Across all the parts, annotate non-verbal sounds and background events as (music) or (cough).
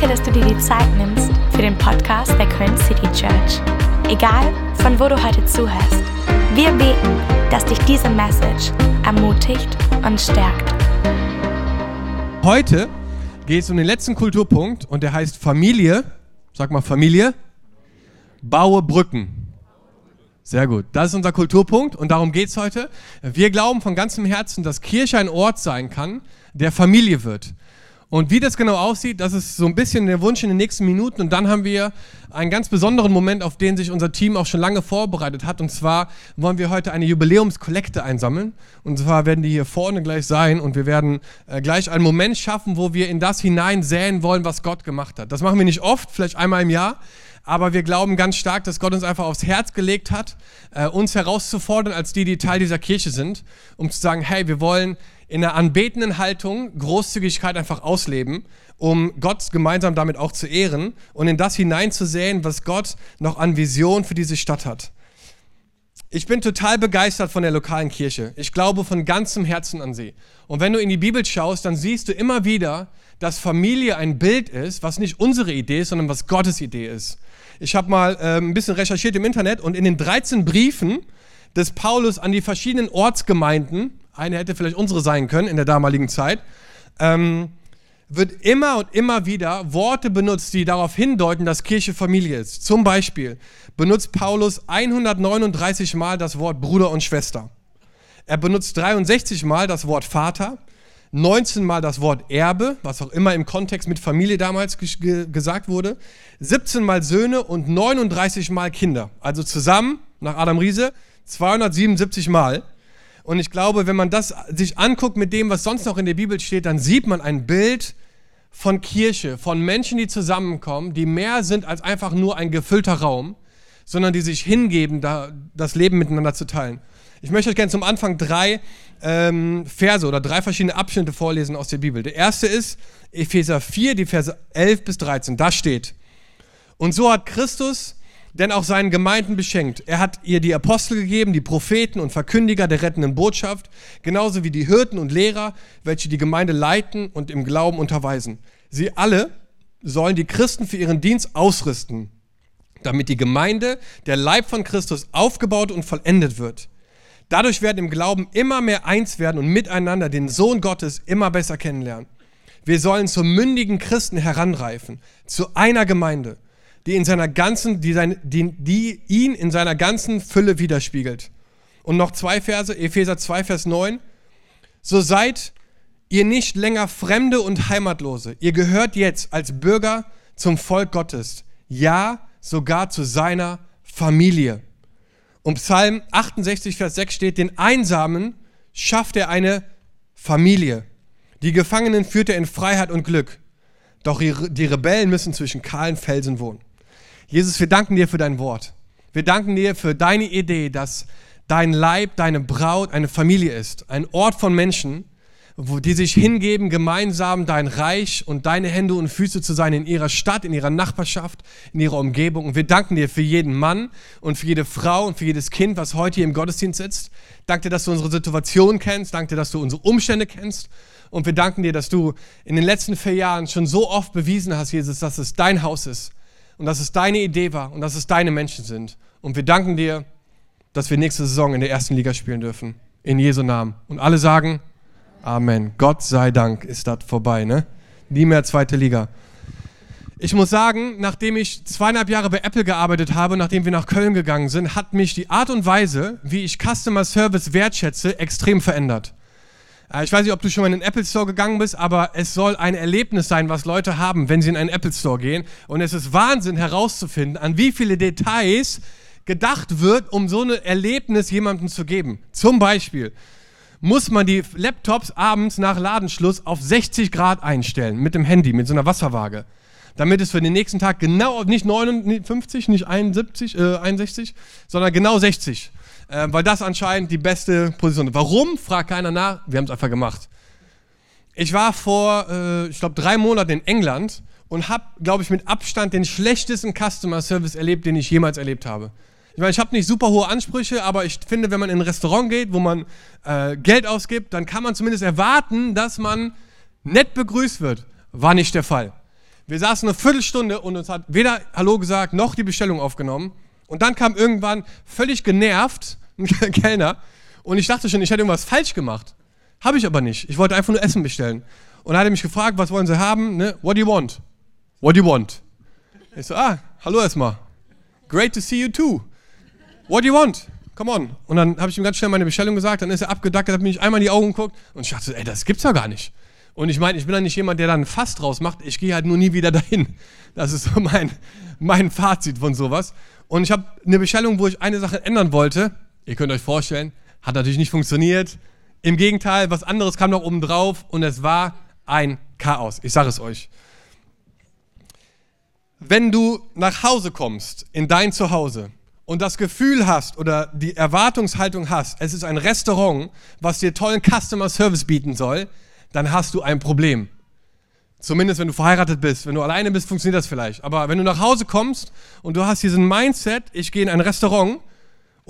Danke, dass du dir die Zeit nimmst für den Podcast der Köln City Church. Egal, von wo du heute zuhörst, wir beten, dass dich diese Message ermutigt und stärkt. Heute geht es um den letzten Kulturpunkt und der heißt Familie. Sag mal Familie. Baue Brücken. Sehr gut. Das ist unser Kulturpunkt und darum geht es heute. Wir glauben von ganzem Herzen, dass Kirche ein Ort sein kann, der Familie wird. Und wie das genau aussieht, das ist so ein bisschen der Wunsch in den nächsten Minuten. Und dann haben wir einen ganz besonderen Moment, auf den sich unser Team auch schon lange vorbereitet hat. Und zwar wollen wir heute eine Jubiläumskollekte einsammeln. Und zwar werden die hier vorne gleich sein. Und wir werden äh, gleich einen Moment schaffen, wo wir in das hinein säen wollen, was Gott gemacht hat. Das machen wir nicht oft, vielleicht einmal im Jahr. Aber wir glauben ganz stark, dass Gott uns einfach aufs Herz gelegt hat, äh, uns herauszufordern als die, die Teil dieser Kirche sind, um zu sagen, hey, wir wollen in einer anbetenden Haltung Großzügigkeit einfach ausleben, um Gott gemeinsam damit auch zu ehren und in das hineinzusehen, was Gott noch an Vision für diese Stadt hat. Ich bin total begeistert von der lokalen Kirche. Ich glaube von ganzem Herzen an sie. Und wenn du in die Bibel schaust, dann siehst du immer wieder, dass Familie ein Bild ist, was nicht unsere Idee ist, sondern was Gottes Idee ist. Ich habe mal äh, ein bisschen recherchiert im Internet und in den 13 Briefen des Paulus an die verschiedenen Ortsgemeinden eine hätte vielleicht unsere sein können in der damaligen Zeit, ähm, wird immer und immer wieder Worte benutzt, die darauf hindeuten, dass Kirche Familie ist. Zum Beispiel benutzt Paulus 139 Mal das Wort Bruder und Schwester. Er benutzt 63 Mal das Wort Vater, 19 Mal das Wort Erbe, was auch immer im Kontext mit Familie damals gesagt wurde, 17 Mal Söhne und 39 Mal Kinder. Also zusammen, nach Adam Riese, 277 Mal. Und ich glaube, wenn man das sich anguckt mit dem, was sonst noch in der Bibel steht, dann sieht man ein Bild von Kirche, von Menschen, die zusammenkommen, die mehr sind als einfach nur ein gefüllter Raum, sondern die sich hingeben, da, das Leben miteinander zu teilen. Ich möchte euch gerne zum Anfang drei ähm, Verse oder drei verschiedene Abschnitte vorlesen aus der Bibel. Der erste ist Epheser 4, die Verse 11 bis 13. Da steht, und so hat Christus denn auch seinen Gemeinden beschenkt. Er hat ihr die Apostel gegeben, die Propheten und Verkündiger der rettenden Botschaft, genauso wie die Hirten und Lehrer, welche die Gemeinde leiten und im Glauben unterweisen. Sie alle sollen die Christen für ihren Dienst ausrüsten, damit die Gemeinde, der Leib von Christus, aufgebaut und vollendet wird. Dadurch werden im Glauben immer mehr eins werden und miteinander den Sohn Gottes immer besser kennenlernen. Wir sollen zu mündigen Christen heranreifen, zu einer Gemeinde die, in seiner ganzen, die, sein, die, die ihn in seiner ganzen Fülle widerspiegelt. Und noch zwei Verse, Epheser 2, Vers 9. So seid ihr nicht länger Fremde und Heimatlose. Ihr gehört jetzt als Bürger zum Volk Gottes. Ja, sogar zu seiner Familie. Und Psalm 68, Vers 6 steht, den Einsamen schafft er eine Familie. Die Gefangenen führt er in Freiheit und Glück. Doch die Rebellen müssen zwischen kahlen Felsen wohnen. Jesus, wir danken dir für dein Wort. Wir danken dir für deine Idee, dass dein Leib, deine Braut eine Familie ist, ein Ort von Menschen, wo die sich hingeben, gemeinsam dein Reich und deine Hände und Füße zu sein in ihrer Stadt, in ihrer Nachbarschaft, in ihrer Umgebung. Und wir danken dir für jeden Mann und für jede Frau und für jedes Kind, was heute hier im Gottesdienst sitzt. Danke dir, dass du unsere Situation kennst. Danke dir, dass du unsere Umstände kennst. Und wir danken dir, dass du in den letzten vier Jahren schon so oft bewiesen hast, Jesus, dass es dein Haus ist und dass es deine Idee war und dass es deine Menschen sind. Und wir danken dir, dass wir nächste Saison in der ersten Liga spielen dürfen. In Jesu Namen. Und alle sagen Amen. Gott sei Dank ist das vorbei, ne? Nie mehr zweite Liga. Ich muss sagen, nachdem ich zweieinhalb Jahre bei Apple gearbeitet habe, nachdem wir nach Köln gegangen sind, hat mich die Art und Weise, wie ich Customer Service wertschätze, extrem verändert. Äh, ich weiß nicht, ob du schon mal in den Apple Store gegangen bist, aber es soll ein Erlebnis sein, was Leute haben, wenn sie in einen Apple Store gehen. Und es ist Wahnsinn herauszufinden, an wie viele Details gedacht wird, um so ein Erlebnis jemandem zu geben. Zum Beispiel muss man die Laptops abends nach Ladenschluss auf 60 Grad einstellen mit dem Handy, mit so einer Wasserwaage. Damit es für den nächsten Tag genau, nicht 59, nicht 71, äh, 61, sondern genau 60 äh, weil das anscheinend die beste Position ist. Warum? Fragt keiner nach. Wir haben es einfach gemacht. Ich war vor, äh, ich glaube, drei Monaten in England und habe, glaube ich, mit Abstand den schlechtesten Customer Service erlebt, den ich jemals erlebt habe. Ich meine, ich habe nicht super hohe Ansprüche, aber ich finde, wenn man in ein Restaurant geht, wo man äh, Geld ausgibt, dann kann man zumindest erwarten, dass man nett begrüßt wird. War nicht der Fall. Wir saßen eine Viertelstunde und uns hat weder Hallo gesagt noch die Bestellung aufgenommen. Und dann kam irgendwann völlig genervt (laughs) Kellner und ich dachte schon, ich hätte irgendwas falsch gemacht. Habe ich aber nicht. Ich wollte einfach nur Essen bestellen. Und er hat mich gefragt, was wollen Sie haben? Ne? What do you want? What do you want? Ich so, ah, hallo erstmal. Great to see you too. What do you want? Come on. Und dann habe ich ihm ganz schnell meine Bestellung gesagt, dann ist er abgedackert, hat mich einmal in die Augen geguckt und ich dachte, ey, das gibt's ja gar nicht. Und ich meine, ich bin ja nicht jemand, der dann Fass draus macht, ich gehe halt nur nie wieder dahin. Das ist so mein, mein Fazit von sowas. Und ich habe eine Bestellung, wo ich eine Sache ändern wollte. Ihr könnt euch vorstellen, hat natürlich nicht funktioniert. Im Gegenteil, was anderes kam noch oben drauf und es war ein Chaos. Ich sage es euch. Wenn du nach Hause kommst, in dein Zuhause, und das Gefühl hast oder die Erwartungshaltung hast, es ist ein Restaurant, was dir tollen Customer Service bieten soll, dann hast du ein Problem. Zumindest wenn du verheiratet bist. Wenn du alleine bist, funktioniert das vielleicht. Aber wenn du nach Hause kommst und du hast diesen Mindset, ich gehe in ein Restaurant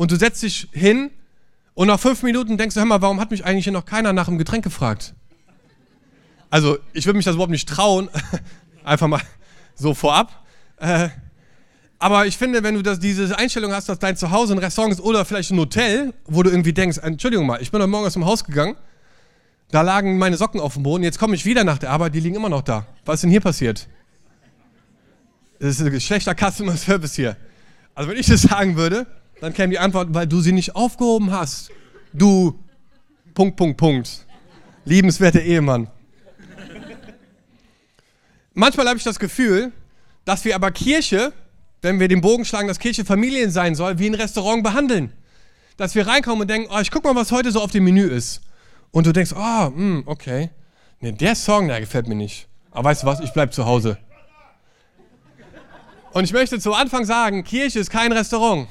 und du setzt dich hin und nach fünf Minuten denkst du, hör mal, warum hat mich eigentlich hier noch keiner nach einem Getränk gefragt? Also ich würde mich das überhaupt nicht trauen, (laughs) einfach mal so vorab. Äh, aber ich finde, wenn du das, diese Einstellung hast, dass dein Zuhause ein Restaurant ist oder vielleicht ein Hotel, wo du irgendwie denkst, Entschuldigung mal, ich bin heute Morgen aus dem Haus gegangen, da lagen meine Socken auf dem Boden, jetzt komme ich wieder nach der Arbeit, die liegen immer noch da. Was ist denn hier passiert? Das ist ein schlechter Customer Service hier. Also wenn ich das sagen würde, dann käme die Antwort, weil du sie nicht aufgehoben hast. Du, Punkt, Punkt, Punkt. Liebenswerter Ehemann. Manchmal habe ich das Gefühl, dass wir aber Kirche wenn wir den Bogen schlagen, dass Kirche Familien sein soll, wie ein Restaurant behandeln. Dass wir reinkommen und denken, oh, ich guck mal, was heute so auf dem Menü ist. Und du denkst, oh, hm, okay. Nee, der Song, der gefällt mir nicht. Aber weißt du was, ich bleib zu Hause. Und ich möchte zu Anfang sagen, Kirche ist kein Restaurant.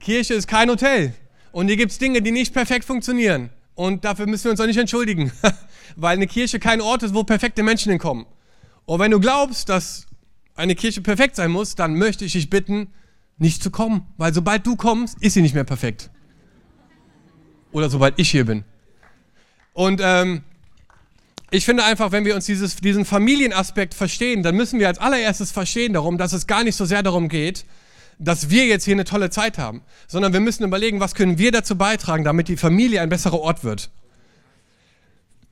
Kirche ist kein Hotel. Und hier gibt es Dinge, die nicht perfekt funktionieren. Und dafür müssen wir uns auch nicht entschuldigen. (laughs) Weil eine Kirche kein Ort ist, wo perfekte Menschen hinkommen. Und wenn du glaubst, dass eine Kirche perfekt sein muss, dann möchte ich dich bitten, nicht zu kommen. Weil sobald du kommst, ist sie nicht mehr perfekt. Oder sobald ich hier bin. Und ähm, ich finde einfach, wenn wir uns dieses, diesen Familienaspekt verstehen, dann müssen wir als allererstes verstehen darum, dass es gar nicht so sehr darum geht, dass wir jetzt hier eine tolle Zeit haben, sondern wir müssen überlegen, was können wir dazu beitragen, damit die Familie ein besserer Ort wird.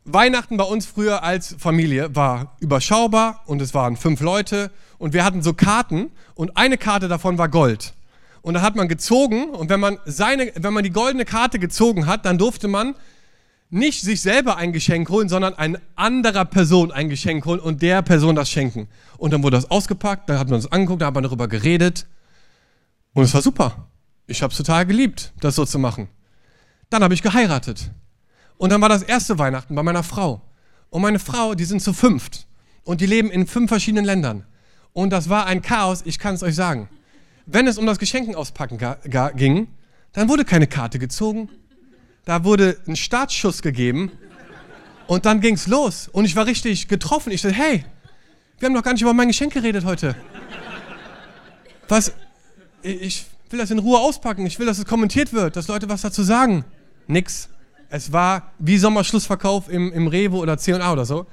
Weihnachten bei uns früher als Familie war überschaubar und es waren fünf Leute und wir hatten so Karten und eine Karte davon war Gold. Und da hat man gezogen und wenn man, seine, wenn man die goldene Karte gezogen hat, dann durfte man nicht sich selber ein Geschenk holen, sondern eine anderer Person ein Geschenk holen und der Person das schenken. Und dann wurde das ausgepackt, da hat man es angeguckt, da hat man darüber geredet und es war super. Ich habe es total geliebt, das so zu machen. Dann habe ich geheiratet. Und dann war das erste Weihnachten bei meiner Frau. Und meine Frau, die sind zu fünft. Und die leben in fünf verschiedenen Ländern. Und das war ein Chaos, ich kann es euch sagen. Wenn es um das Geschenken auspacken ging, dann wurde keine Karte gezogen. Da wurde ein Startschuss gegeben. Und dann ging es los. Und ich war richtig getroffen. Ich dachte, hey, wir haben doch gar nicht über mein Geschenk geredet heute. Was? Ich will das in Ruhe auspacken. Ich will, dass es kommentiert wird, dass Leute was dazu sagen. Nix. Es war wie Sommerschlussverkauf im, im Revo oder C&A oder so.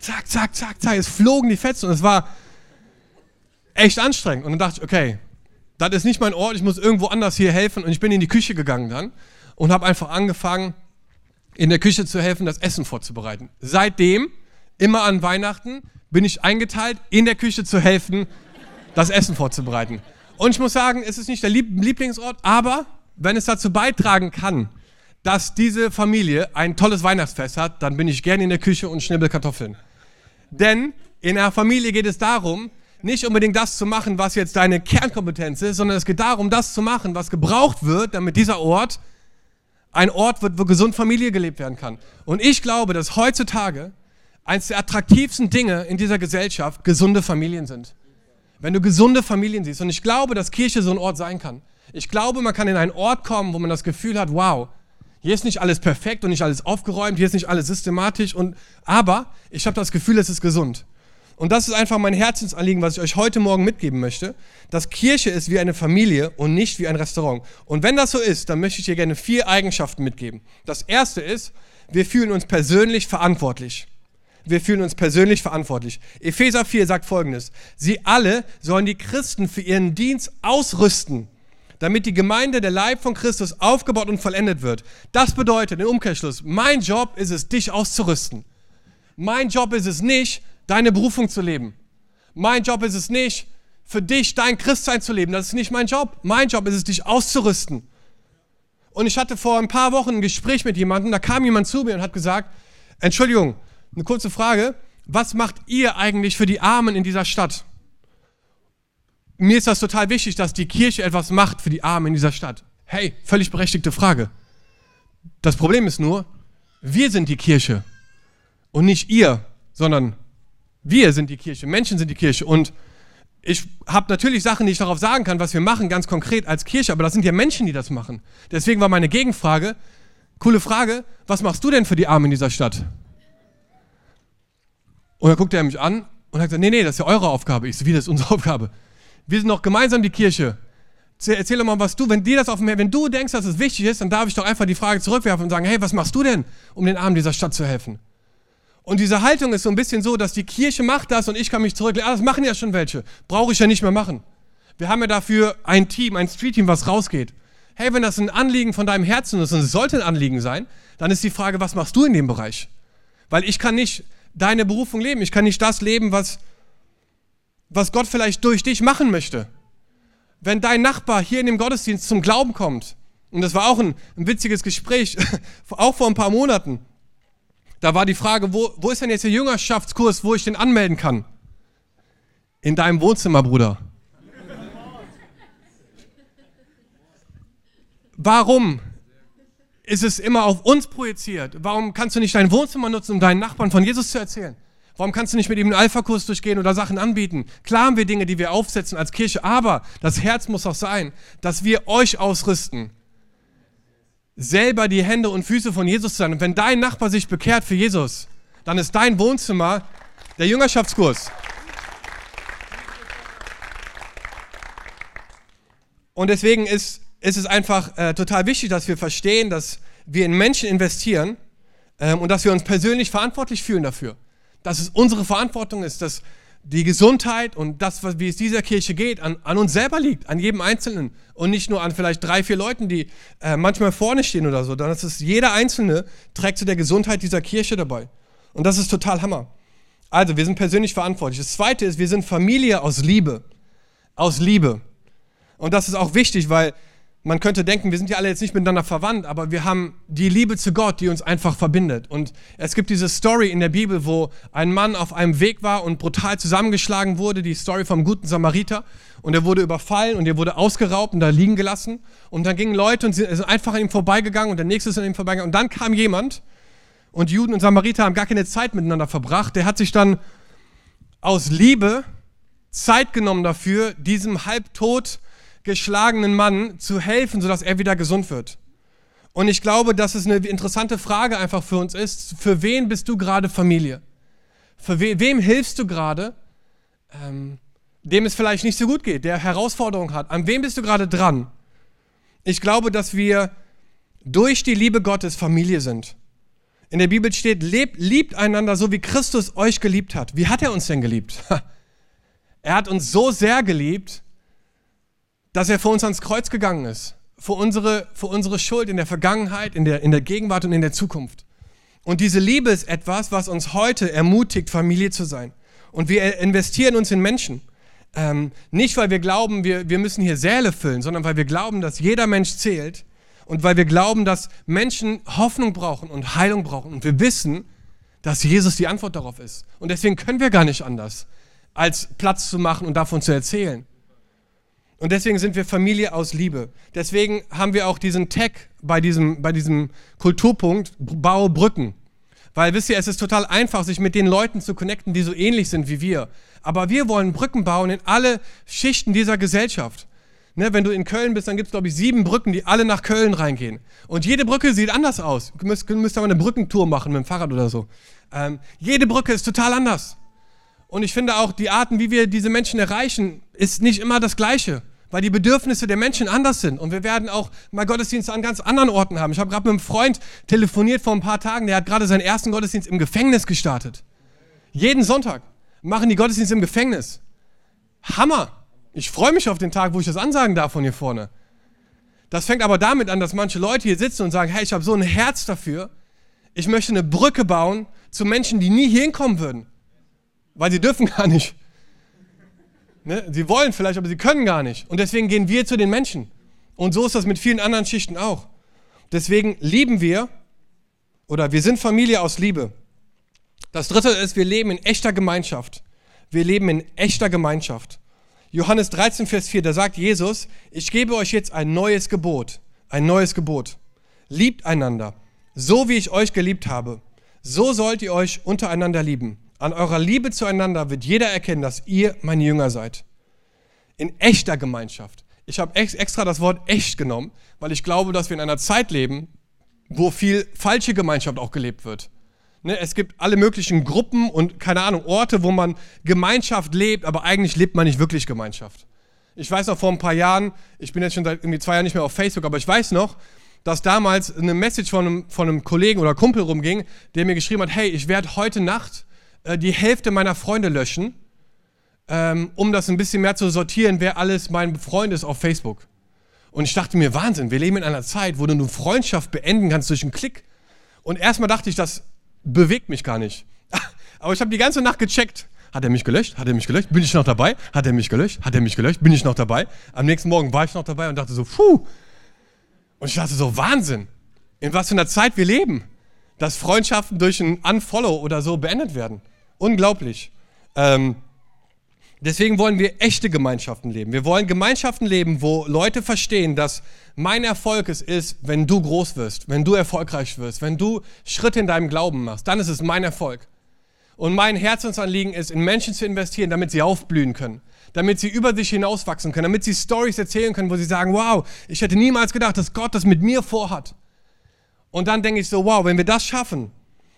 Zack, zack, zack, zack. Es flogen die Fetzen und es war echt anstrengend. Und dann dachte ich, okay, das ist nicht mein Ort, ich muss irgendwo anders hier helfen. Und ich bin in die Küche gegangen dann und habe einfach angefangen, in der Küche zu helfen, das Essen vorzubereiten. Seitdem, immer an Weihnachten, bin ich eingeteilt, in der Küche zu helfen, das Essen vorzubereiten. Und ich muss sagen, es ist nicht der Lieblingsort, aber wenn es dazu beitragen kann, dass diese Familie ein tolles Weihnachtsfest hat, dann bin ich gerne in der Küche und schnibbel Kartoffeln. Denn in einer Familie geht es darum, nicht unbedingt das zu machen, was jetzt deine Kernkompetenz ist, sondern es geht darum, das zu machen, was gebraucht wird, damit dieser Ort ein Ort wird, wo gesund Familie gelebt werden kann. Und ich glaube, dass heutzutage eines der attraktivsten Dinge in dieser Gesellschaft gesunde Familien sind. Wenn du gesunde Familien siehst. Und ich glaube, dass Kirche so ein Ort sein kann. Ich glaube, man kann in einen Ort kommen, wo man das Gefühl hat, wow, hier ist nicht alles perfekt und nicht alles aufgeräumt, hier ist nicht alles systematisch, und, aber ich habe das Gefühl, es ist gesund. Und das ist einfach mein Herzensanliegen, was ich euch heute Morgen mitgeben möchte, dass Kirche ist wie eine Familie und nicht wie ein Restaurant. Und wenn das so ist, dann möchte ich dir gerne vier Eigenschaften mitgeben. Das erste ist, wir fühlen uns persönlich verantwortlich. Wir fühlen uns persönlich verantwortlich. Epheser 4 sagt folgendes. Sie alle sollen die Christen für ihren Dienst ausrüsten, damit die Gemeinde, der Leib von Christus, aufgebaut und vollendet wird. Das bedeutet im Umkehrschluss, mein Job ist es, dich auszurüsten. Mein Job ist es nicht, deine Berufung zu leben. Mein Job ist es nicht, für dich dein Christsein zu leben. Das ist nicht mein Job. Mein Job ist es, dich auszurüsten. Und ich hatte vor ein paar Wochen ein Gespräch mit jemandem, da kam jemand zu mir und hat gesagt, Entschuldigung, eine kurze Frage, was macht ihr eigentlich für die Armen in dieser Stadt? Mir ist das total wichtig, dass die Kirche etwas macht für die Armen in dieser Stadt. Hey, völlig berechtigte Frage. Das Problem ist nur, wir sind die Kirche und nicht ihr, sondern wir sind die Kirche, Menschen sind die Kirche und ich habe natürlich Sachen, die ich darauf sagen kann, was wir machen, ganz konkret als Kirche, aber das sind ja Menschen, die das machen. Deswegen war meine Gegenfrage, coole Frage, was machst du denn für die Armen in dieser Stadt? Und dann guckte er mich an und hat gesagt, nee, nee, das ist ja eure Aufgabe. Ich so, wie, das ist unsere Aufgabe? Wir sind doch gemeinsam die Kirche. Erzähl doch mal, was du, wenn dir das auf dem wenn du denkst, dass es wichtig ist, dann darf ich doch einfach die Frage zurückwerfen und sagen, hey, was machst du denn, um den Armen dieser Stadt zu helfen? Und diese Haltung ist so ein bisschen so, dass die Kirche macht das und ich kann mich zurücklegen. Ah, das machen ja schon welche. Brauche ich ja nicht mehr machen. Wir haben ja dafür ein Team, ein Street-Team, was rausgeht. Hey, wenn das ein Anliegen von deinem Herzen ist und es sollte ein Anliegen sein, dann ist die Frage, was machst du in dem Bereich? Weil ich kann nicht deine Berufung leben. Ich kann nicht das leben, was, was Gott vielleicht durch dich machen möchte. Wenn dein Nachbar hier in dem Gottesdienst zum Glauben kommt, und das war auch ein, ein witziges Gespräch, (laughs) auch vor ein paar Monaten, da war die Frage, wo, wo ist denn jetzt der Jüngerschaftskurs, wo ich den anmelden kann? In deinem Wohnzimmer, Bruder. Warum ist es immer auf uns projiziert? Warum kannst du nicht dein Wohnzimmer nutzen, um deinen Nachbarn von Jesus zu erzählen? Warum kannst du nicht mit ihm einen Alpha-Kurs durchgehen oder Sachen anbieten? Klar haben wir Dinge, die wir aufsetzen als Kirche, aber das Herz muss auch sein, dass wir euch ausrüsten, selber die Hände und Füße von Jesus zu sein. Und wenn dein Nachbar sich bekehrt für Jesus, dann ist dein Wohnzimmer der Jüngerschaftskurs. Und deswegen ist, ist es einfach äh, total wichtig, dass wir verstehen, dass wir in Menschen investieren ähm, und dass wir uns persönlich verantwortlich fühlen dafür. Dass es unsere Verantwortung ist, dass die Gesundheit und das, wie es dieser Kirche geht, an, an, uns selber liegt, an jedem Einzelnen und nicht nur an vielleicht drei, vier Leuten, die äh, manchmal vorne stehen oder so, es ist jeder Einzelne trägt zu der Gesundheit dieser Kirche dabei. Und das ist total Hammer. Also, wir sind persönlich verantwortlich. Das Zweite ist, wir sind Familie aus Liebe. Aus Liebe. Und das ist auch wichtig, weil man könnte denken, wir sind ja alle jetzt nicht miteinander verwandt, aber wir haben die Liebe zu Gott, die uns einfach verbindet. Und es gibt diese Story in der Bibel, wo ein Mann auf einem Weg war und brutal zusammengeschlagen wurde, die Story vom guten Samariter. Und er wurde überfallen und er wurde ausgeraubt und da liegen gelassen. Und dann gingen Leute und sind einfach an ihm vorbeigegangen und der nächste ist an ihm vorbeigegangen. Und dann kam jemand und Juden und Samariter haben gar keine Zeit miteinander verbracht. Der hat sich dann aus Liebe Zeit genommen dafür, diesem halbtot geschlagenen Mann zu helfen, sodass er wieder gesund wird. Und ich glaube, dass es eine interessante Frage einfach für uns ist. Für wen bist du gerade Familie? Für we wem hilfst du gerade, ähm, dem es vielleicht nicht so gut geht, der Herausforderungen hat? An wem bist du gerade dran? Ich glaube, dass wir durch die Liebe Gottes Familie sind. In der Bibel steht, lebt, liebt einander so, wie Christus euch geliebt hat. Wie hat er uns denn geliebt? (laughs) Er hat uns so sehr geliebt, dass er für uns ans Kreuz gegangen ist. Für unsere, für unsere Schuld in der Vergangenheit, in der, in der Gegenwart und in der Zukunft. Und diese Liebe ist etwas, was uns heute ermutigt, Familie zu sein. Und wir investieren uns in Menschen. Ähm, nicht, weil wir glauben, wir, wir müssen hier Säle füllen, sondern weil wir glauben, dass jeder Mensch zählt und weil wir glauben, dass Menschen Hoffnung brauchen und Heilung brauchen. Und wir wissen, dass Jesus die Antwort darauf ist. Und deswegen können wir gar nicht anders, als Platz zu machen und davon zu erzählen. Und deswegen sind wir Familie aus Liebe. Deswegen haben wir auch diesen Tag bei diesem, bei diesem Kulturpunkt, baue Brücken. Weil wisst ihr, es ist total einfach, sich mit den Leuten zu connecten, die so ähnlich sind wie wir. Aber wir wollen Brücken bauen in alle Schichten dieser Gesellschaft. Ne, wenn du in Köln bist, dann gibt es, glaube ich, sieben Brücken, die alle nach Köln reingehen. Und jede Brücke sieht anders aus. Du müsst, müsst aber eine Brückentour machen mit dem Fahrrad oder so. Ähm, jede Brücke ist total anders. Und ich finde auch, die Arten, wie wir diese Menschen erreichen, ist nicht immer das Gleiche weil die Bedürfnisse der Menschen anders sind. Und wir werden auch mal Gottesdienste an ganz anderen Orten haben. Ich habe gerade mit einem Freund telefoniert vor ein paar Tagen, der hat gerade seinen ersten Gottesdienst im Gefängnis gestartet. Jeden Sonntag machen die Gottesdienste im Gefängnis. Hammer. Ich freue mich auf den Tag, wo ich das ansagen darf von hier vorne. Das fängt aber damit an, dass manche Leute hier sitzen und sagen, hey, ich habe so ein Herz dafür. Ich möchte eine Brücke bauen zu Menschen, die nie hier hinkommen würden. Weil sie dürfen gar nicht. Ne? Sie wollen vielleicht, aber sie können gar nicht. Und deswegen gehen wir zu den Menschen. Und so ist das mit vielen anderen Schichten auch. Deswegen lieben wir oder wir sind Familie aus Liebe. Das dritte ist, wir leben in echter Gemeinschaft. Wir leben in echter Gemeinschaft. Johannes 13, Vers 4, da sagt Jesus, ich gebe euch jetzt ein neues Gebot, ein neues Gebot. Liebt einander, so wie ich euch geliebt habe. So sollt ihr euch untereinander lieben. An eurer Liebe zueinander wird jeder erkennen, dass ihr meine Jünger seid. In echter Gemeinschaft. Ich habe extra das Wort echt genommen, weil ich glaube, dass wir in einer Zeit leben, wo viel falsche Gemeinschaft auch gelebt wird. Ne, es gibt alle möglichen Gruppen und keine Ahnung, Orte, wo man Gemeinschaft lebt, aber eigentlich lebt man nicht wirklich Gemeinschaft. Ich weiß noch vor ein paar Jahren, ich bin jetzt schon seit irgendwie zwei Jahren nicht mehr auf Facebook, aber ich weiß noch, dass damals eine Message von einem, von einem Kollegen oder Kumpel rumging, der mir geschrieben hat, hey, ich werde heute Nacht äh, die Hälfte meiner Freunde löschen, ähm, um das ein bisschen mehr zu sortieren, wer alles mein Freund ist auf Facebook. Und ich dachte mir, Wahnsinn, wir leben in einer Zeit, wo du eine Freundschaft beenden kannst durch einen Klick. Und erstmal dachte ich, das bewegt mich gar nicht. (laughs) Aber ich habe die ganze Nacht gecheckt. Hat er mich gelöscht? Hat er mich gelöscht? Bin ich noch dabei? Hat er mich gelöscht? Hat er mich gelöscht? Bin ich noch dabei? Am nächsten Morgen war ich noch dabei und dachte so, puh. Und ich dachte so, Wahnsinn. In was für einer Zeit wir leben. Dass Freundschaften durch ein Unfollow oder so beendet werden. Unglaublich. Ähm, deswegen wollen wir echte Gemeinschaften leben. Wir wollen Gemeinschaften leben, wo Leute verstehen, dass mein Erfolg es ist, wenn du groß wirst, wenn du erfolgreich wirst, wenn du Schritte in deinem Glauben machst, dann ist es mein Erfolg. Und mein Herzensanliegen ist, in Menschen zu investieren, damit sie aufblühen können, damit sie über sich hinauswachsen können, damit sie Stories erzählen können, wo sie sagen, wow, ich hätte niemals gedacht, dass Gott das mit mir vorhat. Und dann denke ich so, wow, wenn wir das schaffen,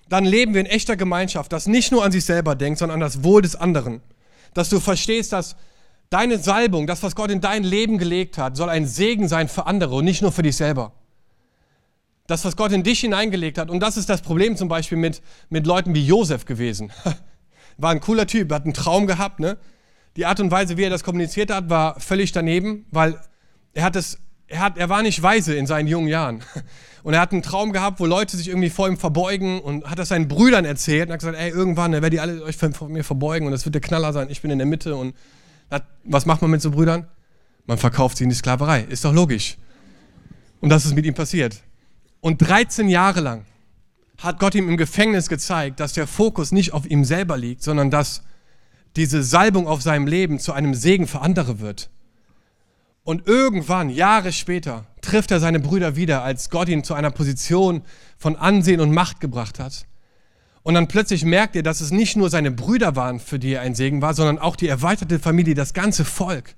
dann leben wir in echter Gemeinschaft, das nicht nur an sich selber denkt, sondern an das Wohl des anderen. Dass du verstehst, dass Deine Salbung, das, was Gott in dein Leben gelegt hat, soll ein Segen sein für andere und nicht nur für dich selber. Das, was Gott in dich hineingelegt hat, und das ist das Problem zum Beispiel mit, mit Leuten wie Josef gewesen. (laughs) War ein cooler Typ, hat einen Traum gehabt. Ne? Die Art und Weise, wie er das kommuniziert hat, war völlig daneben, weil er, hat es, er, hat, er war nicht weise in seinen jungen Jahren. Und er hat einen Traum gehabt, wo Leute sich irgendwie vor ihm verbeugen und hat das seinen Brüdern erzählt und hat gesagt, ey, irgendwann werdet ihr alle euch vor mir verbeugen und das wird der Knaller sein, ich bin in der Mitte und was macht man mit so Brüdern? Man verkauft sie in die Sklaverei. Ist doch logisch. Und das ist mit ihm passiert. Und 13 Jahre lang hat Gott ihm im Gefängnis gezeigt, dass der Fokus nicht auf ihm selber liegt, sondern dass diese Salbung auf seinem Leben zu einem Segen für andere wird. Und irgendwann, Jahre später, trifft er seine Brüder wieder, als Gott ihn zu einer Position von Ansehen und Macht gebracht hat. Und dann plötzlich merkt er, dass es nicht nur seine Brüder waren, für die er ein Segen war, sondern auch die erweiterte Familie, das ganze Volk.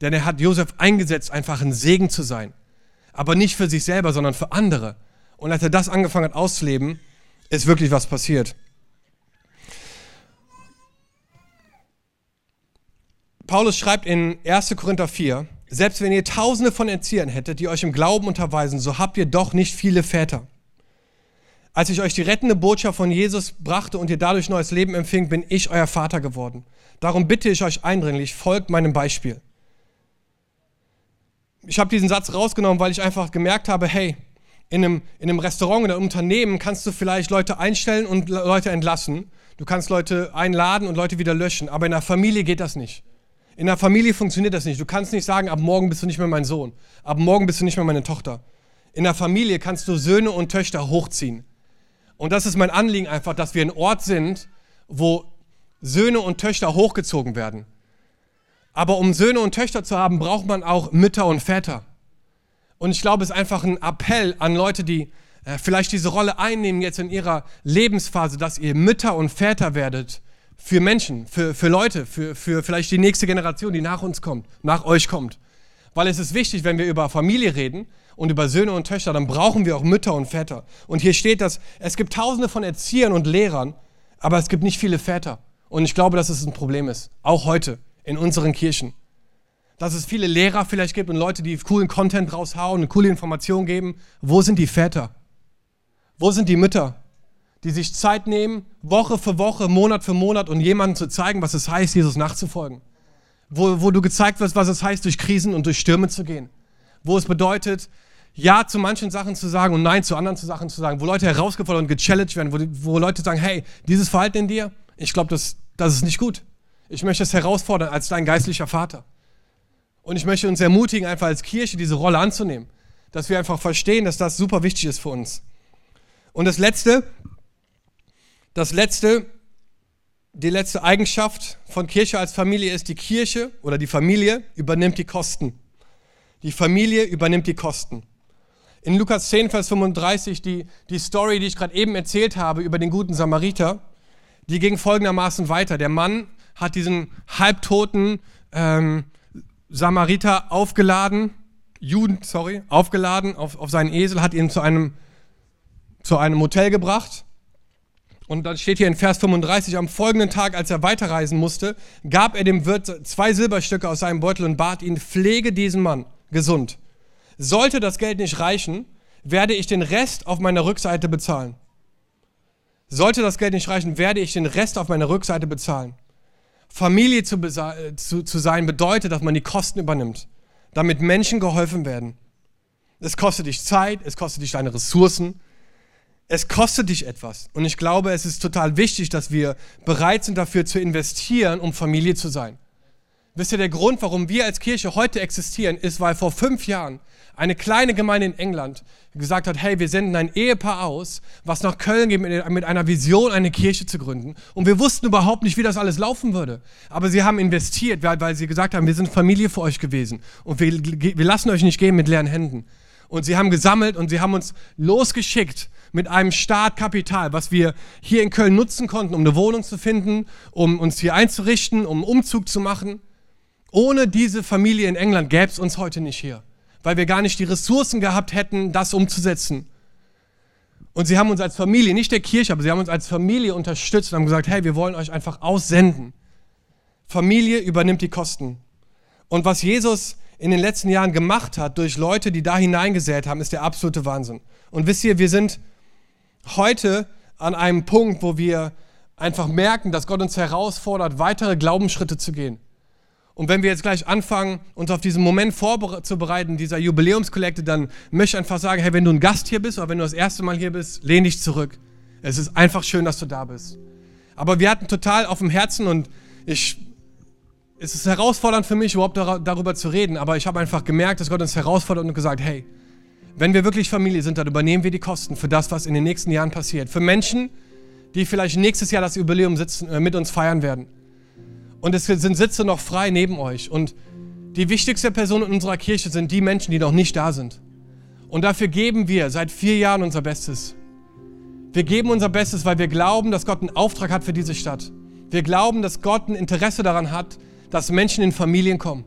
Denn er hat Josef eingesetzt, einfach ein Segen zu sein. Aber nicht für sich selber, sondern für andere. Und als er das angefangen hat auszuleben, ist wirklich was passiert. Paulus schreibt in 1. Korinther 4, selbst wenn ihr tausende von Erziehern hättet, die euch im Glauben unterweisen, so habt ihr doch nicht viele Väter. Als ich euch die rettende Botschaft von Jesus brachte und ihr dadurch neues Leben empfing, bin ich euer Vater geworden. Darum bitte ich euch eindringlich, folgt meinem Beispiel. Ich habe diesen Satz rausgenommen, weil ich einfach gemerkt habe, hey, in einem, in einem Restaurant, in einem Unternehmen kannst du vielleicht Leute einstellen und Leute entlassen. Du kannst Leute einladen und Leute wieder löschen. Aber in einer Familie geht das nicht. In einer Familie funktioniert das nicht. Du kannst nicht sagen, ab morgen bist du nicht mehr mein Sohn. Ab morgen bist du nicht mehr meine Tochter. In einer Familie kannst du Söhne und Töchter hochziehen. Und das ist mein Anliegen einfach, dass wir ein Ort sind, wo Söhne und Töchter hochgezogen werden. Aber um Söhne und Töchter zu haben, braucht man auch Mütter und Väter. Und ich glaube, es ist einfach ein Appell an Leute, die äh, vielleicht diese Rolle einnehmen jetzt in ihrer Lebensphase, dass ihr Mütter und Väter werdet für Menschen, für, für Leute, für, für vielleicht die nächste Generation, die nach uns kommt, nach euch kommt. Weil es ist wichtig, wenn wir über Familie reden, und über Söhne und Töchter, dann brauchen wir auch Mütter und Väter. Und hier steht, dass es gibt tausende von Erziehern und Lehrern, aber es gibt nicht viele Väter. Und ich glaube, dass es ein Problem ist, auch heute in unseren Kirchen. Dass es viele Lehrer vielleicht gibt und Leute, die coolen Content raushauen und coole Informationen geben. Wo sind die Väter? Wo sind die Mütter? Die sich Zeit nehmen, Woche für Woche, Monat für Monat und jemandem zu zeigen, was es heißt, Jesus nachzufolgen. Wo, wo du gezeigt wirst, was es heißt, durch Krisen und durch Stürme zu gehen. Wo es bedeutet, Ja zu manchen Sachen zu sagen und Nein zu anderen Sachen zu sagen. Wo Leute herausgefordert und gechallenged werden. Wo, wo Leute sagen, hey, dieses Verhalten in dir, ich glaube, das, das ist nicht gut. Ich möchte es herausfordern als dein geistlicher Vater. Und ich möchte uns ermutigen, einfach als Kirche diese Rolle anzunehmen. Dass wir einfach verstehen, dass das super wichtig ist für uns. Und das Letzte, das Letzte, die letzte Eigenschaft von Kirche als Familie ist, die Kirche oder die Familie übernimmt die Kosten. Die Familie übernimmt die Kosten. In Lukas 10, Vers 35, die, die Story, die ich gerade eben erzählt habe über den guten Samariter, die ging folgendermaßen weiter. Der Mann hat diesen halbtoten ähm, Samariter aufgeladen, Juden, sorry, aufgeladen auf, auf seinen Esel, hat ihn zu einem, zu einem Hotel gebracht. Und dann steht hier in Vers 35, am folgenden Tag, als er weiterreisen musste, gab er dem Wirt zwei Silberstücke aus seinem Beutel und bat ihn, pflege diesen Mann gesund. Sollte das Geld nicht reichen, werde ich den Rest auf meiner Rückseite bezahlen. Sollte das Geld nicht reichen, werde ich den Rest auf meiner Rückseite bezahlen. Familie zu, zu, zu sein bedeutet, dass man die Kosten übernimmt, damit Menschen geholfen werden. Es kostet dich Zeit, es kostet dich deine Ressourcen, es kostet dich etwas. Und ich glaube, es ist total wichtig, dass wir bereit sind dafür zu investieren, um Familie zu sein. Wisst ihr, der Grund, warum wir als Kirche heute existieren, ist, weil vor fünf Jahren eine kleine Gemeinde in England gesagt hat, hey, wir senden ein Ehepaar aus, was nach Köln geht mit einer Vision, eine Kirche zu gründen. Und wir wussten überhaupt nicht, wie das alles laufen würde. Aber sie haben investiert, weil sie gesagt haben, wir sind Familie für euch gewesen. Und wir, wir lassen euch nicht gehen mit leeren Händen. Und sie haben gesammelt und sie haben uns losgeschickt mit einem Startkapital, was wir hier in Köln nutzen konnten, um eine Wohnung zu finden, um uns hier einzurichten, um einen Umzug zu machen. Ohne diese Familie in England gäbe es uns heute nicht hier, weil wir gar nicht die Ressourcen gehabt hätten, das umzusetzen. Und sie haben uns als Familie, nicht der Kirche, aber sie haben uns als Familie unterstützt und haben gesagt, hey, wir wollen euch einfach aussenden. Familie übernimmt die Kosten. Und was Jesus in den letzten Jahren gemacht hat durch Leute, die da hineingesät haben, ist der absolute Wahnsinn. Und wisst ihr, wir sind heute an einem Punkt, wo wir einfach merken, dass Gott uns herausfordert, weitere Glaubensschritte zu gehen. Und wenn wir jetzt gleich anfangen, uns auf diesen Moment vorzubereiten, dieser Jubiläumskollekte, dann möchte ich einfach sagen, hey, wenn du ein Gast hier bist oder wenn du das erste Mal hier bist, lehn dich zurück. Es ist einfach schön, dass du da bist. Aber wir hatten total auf dem Herzen und ich, es ist herausfordernd für mich, überhaupt darüber zu reden, aber ich habe einfach gemerkt, dass Gott uns herausfordert und gesagt, hey, wenn wir wirklich Familie sind, dann übernehmen wir die Kosten für das, was in den nächsten Jahren passiert. Für Menschen, die vielleicht nächstes Jahr das Jubiläum sitzen, äh, mit uns feiern werden. Und es sind Sitze noch frei neben euch. Und die wichtigste Person in unserer Kirche sind die Menschen, die noch nicht da sind. Und dafür geben wir seit vier Jahren unser Bestes. Wir geben unser Bestes, weil wir glauben, dass Gott einen Auftrag hat für diese Stadt. Wir glauben, dass Gott ein Interesse daran hat, dass Menschen in Familien kommen.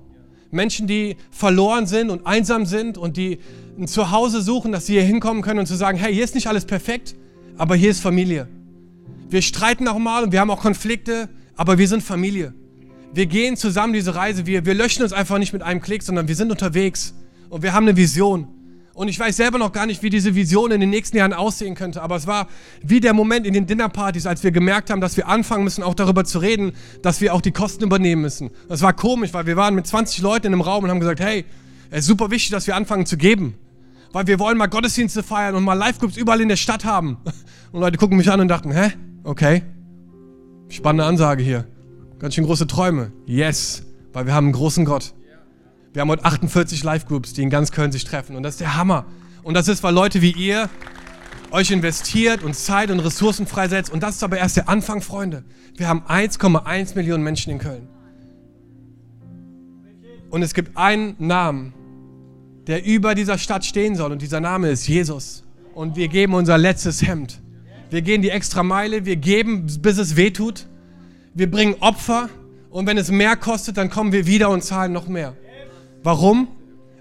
Menschen, die verloren sind und einsam sind und die ein Zuhause suchen, dass sie hier hinkommen können und zu sagen, hey, hier ist nicht alles perfekt, aber hier ist Familie. Wir streiten auch mal und wir haben auch Konflikte, aber wir sind Familie. Wir gehen zusammen diese Reise. Wir, wir löschen uns einfach nicht mit einem Klick, sondern wir sind unterwegs und wir haben eine Vision. Und ich weiß selber noch gar nicht, wie diese Vision in den nächsten Jahren aussehen könnte. Aber es war wie der Moment in den Dinnerpartys, als wir gemerkt haben, dass wir anfangen müssen, auch darüber zu reden, dass wir auch die Kosten übernehmen müssen. Das war komisch, weil wir waren mit 20 Leuten in einem Raum und haben gesagt, hey, es ist super wichtig, dass wir anfangen zu geben. Weil wir wollen mal Gottesdienste feiern und mal Live-Groups überall in der Stadt haben. (laughs) Und Leute gucken mich an und dachten, hä? Okay. Spannende Ansage hier. Ganz schön große Träume. Yes, weil wir haben einen großen Gott. Wir haben heute 48 Live-Groups, die in ganz Köln sich treffen. Und das ist der Hammer. Und das ist, weil Leute wie ihr euch investiert und Zeit und Ressourcen freisetzt. Und das ist aber erst der Anfang, Freunde. Wir haben 1,1 Millionen Menschen in Köln. Und es gibt einen Namen, der über dieser Stadt stehen soll. Und dieser Name ist Jesus. Und wir geben unser letztes Hemd. Wir gehen die extra Meile. Wir geben, bis es weh tut wir bringen Opfer und wenn es mehr kostet, dann kommen wir wieder und zahlen noch mehr. Warum?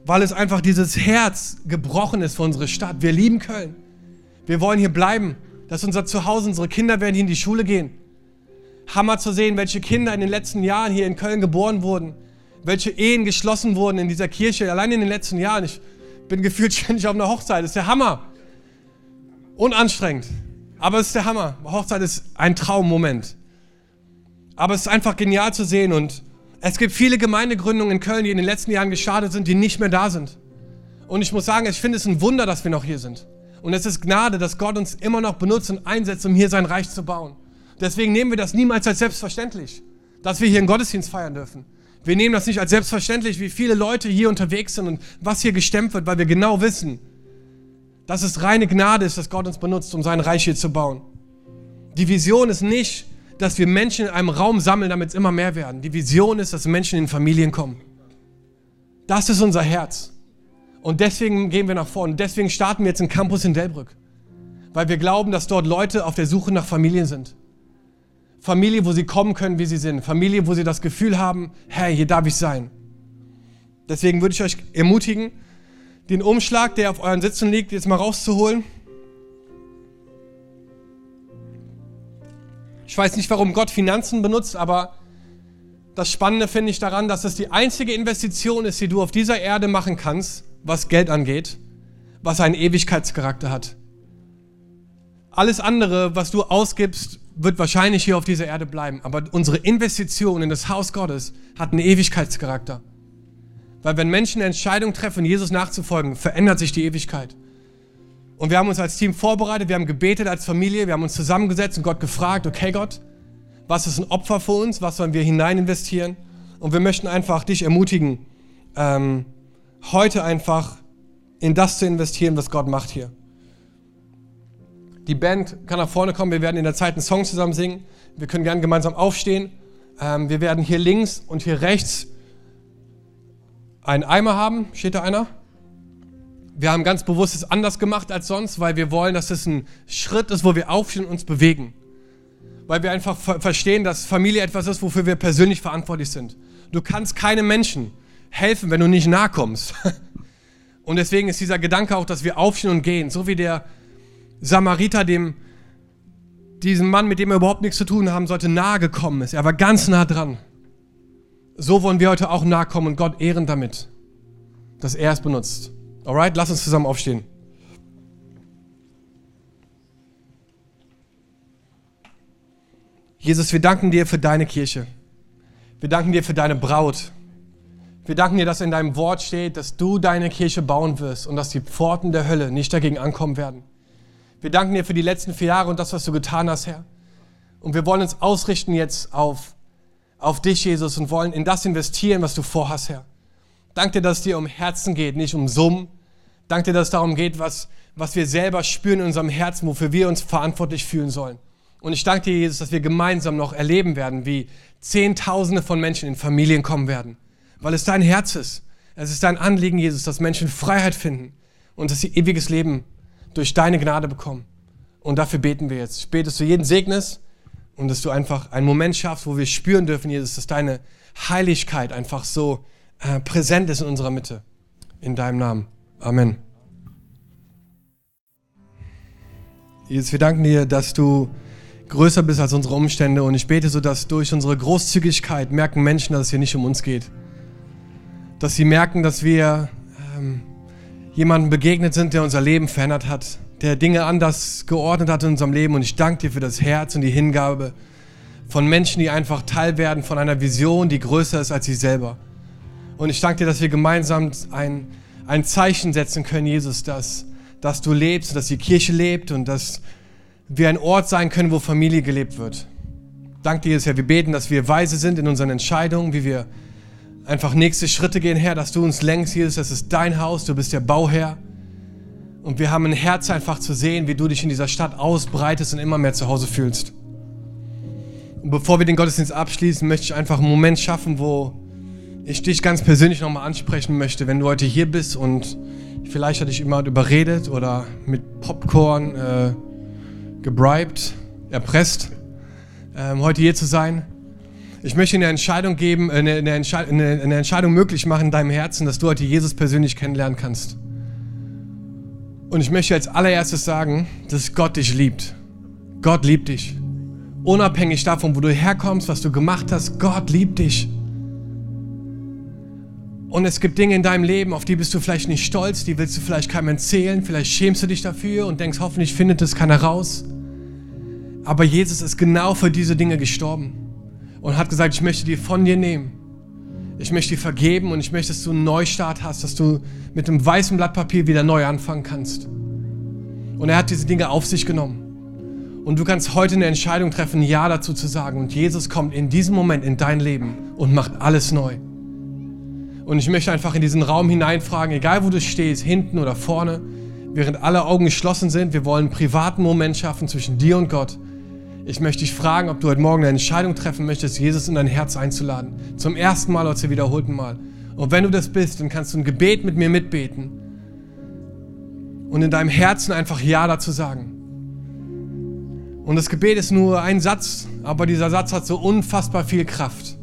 Weil es einfach dieses Herz gebrochen ist für unsere Stadt. Wir lieben Köln. Wir wollen hier bleiben. Das ist unser Zuhause. Unsere Kinder werden hier in die Schule gehen. Hammer zu sehen, welche Kinder in den letzten Jahren hier in Köln geboren wurden. Welche Ehen geschlossen wurden in dieser Kirche. Allein in den letzten Jahren. Ich bin gefühlt (laughs) ständig auf einer Hochzeit. Das ist der Hammer. Und anstrengend. Aber es ist der Hammer. Hochzeit ist ein Traummoment. Aber es ist einfach genial zu sehen und es gibt viele Gemeindegründungen in Köln, die in den letzten Jahren gestartet sind, die nicht mehr da sind. Und ich muss sagen, ich finde es ein Wunder, dass wir noch hier sind. Und es ist Gnade, dass Gott uns immer noch benutzt und einsetzt, um hier sein Reich zu bauen. Deswegen nehmen wir das niemals als selbstverständlich, dass wir hier einen Gottesdienst feiern dürfen. Wir nehmen das nicht als selbstverständlich, wie viele Leute hier unterwegs sind und was hier gestemmt wird, weil wir genau wissen, dass es reine Gnade ist, dass Gott uns benutzt, um sein Reich hier zu bauen. Die Vision ist nicht, dass wir Menschen in einem Raum sammeln, damit es immer mehr werden. Die Vision ist, dass Menschen in Familien kommen. Das ist unser Herz. Und deswegen gehen wir nach vorne. Deswegen starten wir jetzt einen Campus in Delbrück. Weil wir glauben, dass dort Leute auf der Suche nach Familien sind. Familie, wo sie kommen können, wie sie sind. Familie, wo sie das Gefühl haben, hey, hier darf ich sein. Deswegen würde ich euch ermutigen, den Umschlag, der auf euren Sitzen liegt, jetzt mal rauszuholen. Ich weiß nicht, warum Gott Finanzen benutzt, aber das Spannende finde ich daran, dass es die einzige Investition ist, die du auf dieser Erde machen kannst, was Geld angeht, was einen Ewigkeitscharakter hat. Alles andere, was du ausgibst, wird wahrscheinlich hier auf dieser Erde bleiben. Aber unsere Investition in das Haus Gottes hat einen Ewigkeitscharakter. Weil wenn Menschen eine Entscheidung treffen, Jesus nachzufolgen, verändert sich die Ewigkeit. Und wir haben uns als Team vorbereitet, wir haben gebetet als Familie, wir haben uns zusammengesetzt und Gott gefragt, okay Gott, was ist ein Opfer für uns, was sollen wir hinein investieren? Und wir möchten einfach dich ermutigen, ähm, heute einfach in das zu investieren, was Gott macht hier. Die Band kann nach vorne kommen, wir werden in der Zeit einen Song zusammen singen. Wir können gerne gemeinsam aufstehen. Ähm, wir werden hier links und hier rechts einen Eimer haben. Steht da einer? Wir haben ganz bewusst es anders gemacht als sonst, weil wir wollen, dass es ein Schritt ist, wo wir aufstehen und uns bewegen. Weil wir einfach ver verstehen, dass Familie etwas ist, wofür wir persönlich verantwortlich sind. Du kannst keinem Menschen helfen, wenn du nicht nahe kommst. (laughs) Und deswegen ist dieser Gedanke auch, dass wir aufstehen und gehen, so wie der Samariter dem diesem Mann, mit dem er überhaupt nichts zu tun haben sollte, nahe gekommen ist. Er war ganz nah dran. So wollen wir heute auch nahe kommen und Gott ehren damit, dass er es benutzt. Alright, lass uns zusammen aufstehen. Jesus, wir danken dir für deine Kirche. Wir danken dir für deine Braut. Wir danken dir, dass in deinem Wort steht, dass du deine Kirche bauen wirst und dass die Pforten der Hölle nicht dagegen ankommen werden. Wir danken dir für die letzten vier Jahre und das, was du getan hast, Herr. Und wir wollen uns ausrichten jetzt auf auf dich, Jesus, und wollen in das investieren, was du vorhast, Herr. Dank dir, dass es dir um Herzen geht, nicht um Summen. Dank dir, dass es darum geht, was, was wir selber spüren in unserem Herzen, wofür wir uns verantwortlich fühlen sollen. Und ich danke dir, Jesus, dass wir gemeinsam noch erleben werden, wie Zehntausende von Menschen in Familien kommen werden. Weil es dein Herz ist. Es ist dein Anliegen, Jesus, dass Menschen Freiheit finden und dass sie ewiges Leben durch deine Gnade bekommen. Und dafür beten wir jetzt. Ich bete, dass du jeden segnest und dass du einfach einen Moment schaffst, wo wir spüren dürfen, Jesus, dass deine Heiligkeit einfach so äh, präsent ist in unserer Mitte. In deinem Namen. Amen. Jesus, wir danken dir, dass du größer bist als unsere Umstände und ich bete so, dass durch unsere Großzügigkeit merken Menschen, dass es hier nicht um uns geht. Dass sie merken, dass wir ähm, jemandem begegnet sind, der unser Leben verändert hat, der Dinge anders geordnet hat in unserem Leben. Und ich danke dir für das Herz und die Hingabe von Menschen, die einfach Teil werden von einer Vision, die größer ist als sie selber. Und ich danke dir, dass wir gemeinsam ein, ein Zeichen setzen können, Jesus, dass, dass du lebst, dass die Kirche lebt und dass wir ein Ort sein können, wo Familie gelebt wird. Danke dir, Jesus, Herr. Wir beten, dass wir weise sind in unseren Entscheidungen, wie wir einfach nächste Schritte gehen, Herr, dass du uns lenkst, Jesus. Das ist dein Haus, du bist der Bauherr. Und wir haben ein Herz einfach zu sehen, wie du dich in dieser Stadt ausbreitest und immer mehr zu Hause fühlst. Und bevor wir den Gottesdienst abschließen, möchte ich einfach einen Moment schaffen, wo ich dich ganz persönlich nochmal ansprechen möchte, wenn du heute hier bist und vielleicht hat dich jemand überredet oder mit Popcorn äh, gebribed, erpresst, ähm, heute hier zu sein. Ich möchte eine Entscheidung geben, eine, eine, Entscheid eine, eine Entscheidung möglich machen in deinem Herzen, dass du heute Jesus persönlich kennenlernen kannst. Und ich möchte als allererstes sagen, dass Gott dich liebt. Gott liebt dich. Unabhängig davon, wo du herkommst, was du gemacht hast, Gott liebt dich. Und es gibt Dinge in deinem Leben, auf die bist du vielleicht nicht stolz, die willst du vielleicht keinem erzählen, vielleicht schämst du dich dafür und denkst, hoffentlich findet es keiner raus. Aber Jesus ist genau für diese Dinge gestorben und hat gesagt, ich möchte die von dir nehmen. Ich möchte dir vergeben und ich möchte, dass du einen Neustart hast, dass du mit einem weißen Blatt Papier wieder neu anfangen kannst. Und er hat diese Dinge auf sich genommen. Und du kannst heute eine Entscheidung treffen, Ja dazu zu sagen. Und Jesus kommt in diesem Moment in dein Leben und macht alles neu. Und ich möchte einfach in diesen Raum hineinfragen, egal wo du stehst, hinten oder vorne, während alle Augen geschlossen sind, wir wollen einen privaten Moment schaffen zwischen dir und Gott. Ich möchte dich fragen, ob du heute Morgen eine Entscheidung treffen möchtest, Jesus in dein Herz einzuladen. Zum ersten Mal oder zum wiederholten Mal. Und wenn du das bist, dann kannst du ein Gebet mit mir mitbeten und in deinem Herzen einfach Ja dazu sagen. Und das Gebet ist nur ein Satz, aber dieser Satz hat so unfassbar viel Kraft.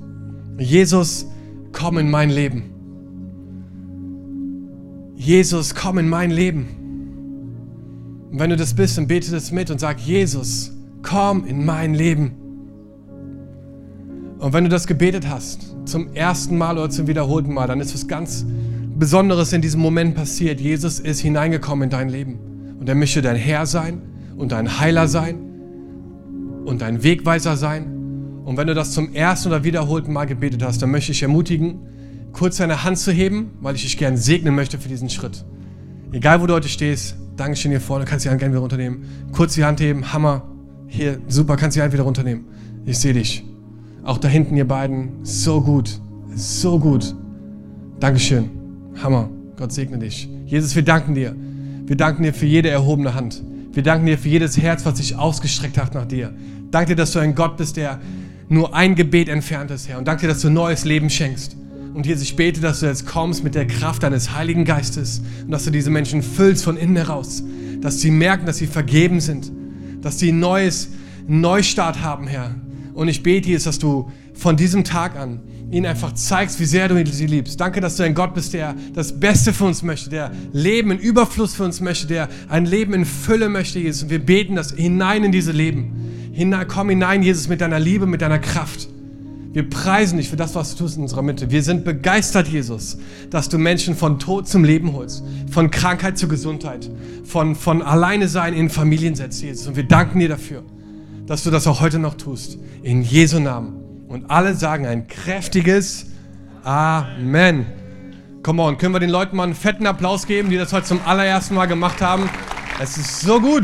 Jesus, komm in mein Leben. Jesus, komm in mein Leben. Und wenn du das bist, dann bete das mit und sag, Jesus, komm in mein Leben. Und wenn du das gebetet hast, zum ersten Mal oder zum wiederholten Mal, dann ist was ganz Besonderes in diesem Moment passiert. Jesus ist hineingekommen in dein Leben. Und er möchte dein Herr sein und dein Heiler sein und dein Wegweiser sein. Und wenn du das zum ersten oder wiederholten Mal gebetet hast, dann möchte ich ermutigen, kurz deine Hand zu heben, weil ich dich gerne segnen möchte für diesen Schritt. Egal, wo du heute stehst, Dankeschön hier vorne, kannst die Hand gerne wieder runternehmen. Kurz die Hand heben, Hammer. Hier, super, kannst die Hand wieder runternehmen. Ich sehe dich. Auch da hinten, ihr beiden, so gut, so gut. Dankeschön. Hammer. Gott segne dich. Jesus, wir danken dir. Wir danken dir für jede erhobene Hand. Wir danken dir für jedes Herz, was sich ausgestreckt hat nach dir. Danke dir, dass du ein Gott bist, der nur ein Gebet entfernt ist, Herr. Und danke dir, dass du neues Leben schenkst. Und Jesus, ich bete, dass du jetzt kommst mit der Kraft deines Heiligen Geistes und dass du diese Menschen füllst von innen heraus. Dass sie merken, dass sie vergeben sind. Dass sie ein neues Neustart haben, Herr. Und ich bete jetzt, dass du von diesem Tag an ihnen einfach zeigst, wie sehr du sie liebst. Danke, dass du ein Gott bist, der das Beste für uns möchte, der Leben in Überfluss für uns möchte, der ein Leben in Fülle möchte, Jesus. Und wir beten das hinein in diese Leben. Hinein, komm hinein, Jesus, mit deiner Liebe, mit deiner Kraft. Wir preisen dich für das, was du tust in unserer Mitte. Wir sind begeistert, Jesus, dass du Menschen von Tod zum Leben holst, von Krankheit zur Gesundheit, von, von Alleine sein in Familien setzt, Jesus. Und wir danken dir dafür, dass du das auch heute noch tust. In Jesu Namen. Und alle sagen ein kräftiges Amen. Come on, können wir den Leuten mal einen fetten Applaus geben, die das heute zum allerersten Mal gemacht haben? Es ist so gut.